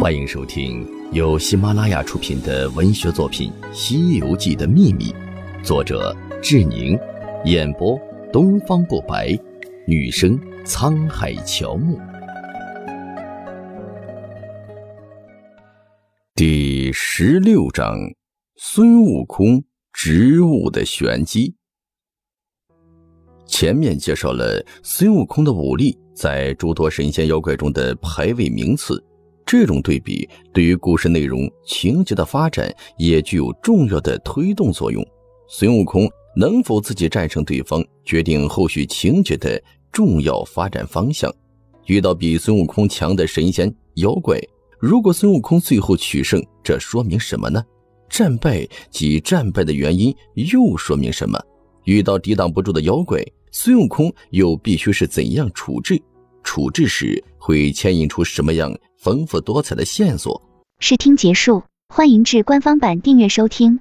欢迎收听由喜马拉雅出品的文学作品《西游记的秘密》，作者志宁，演播东方不白，女生沧海乔木。第十六章：孙悟空植物的玄机。前面介绍了孙悟空的武力在诸多神仙妖怪中的排位名次，这种对比对于故事内容情节的发展也具有重要的推动作用。孙悟空能否自己战胜对方，决定后续情节的重要发展方向。遇到比孙悟空强的神仙妖怪，如果孙悟空最后取胜，这说明什么呢？战败及战败的原因又说明什么？遇到抵挡不住的妖怪。孙悟空又必须是怎样处置？处置时会牵引出什么样丰富多彩的线索？试听结束，欢迎至官方版订阅收听。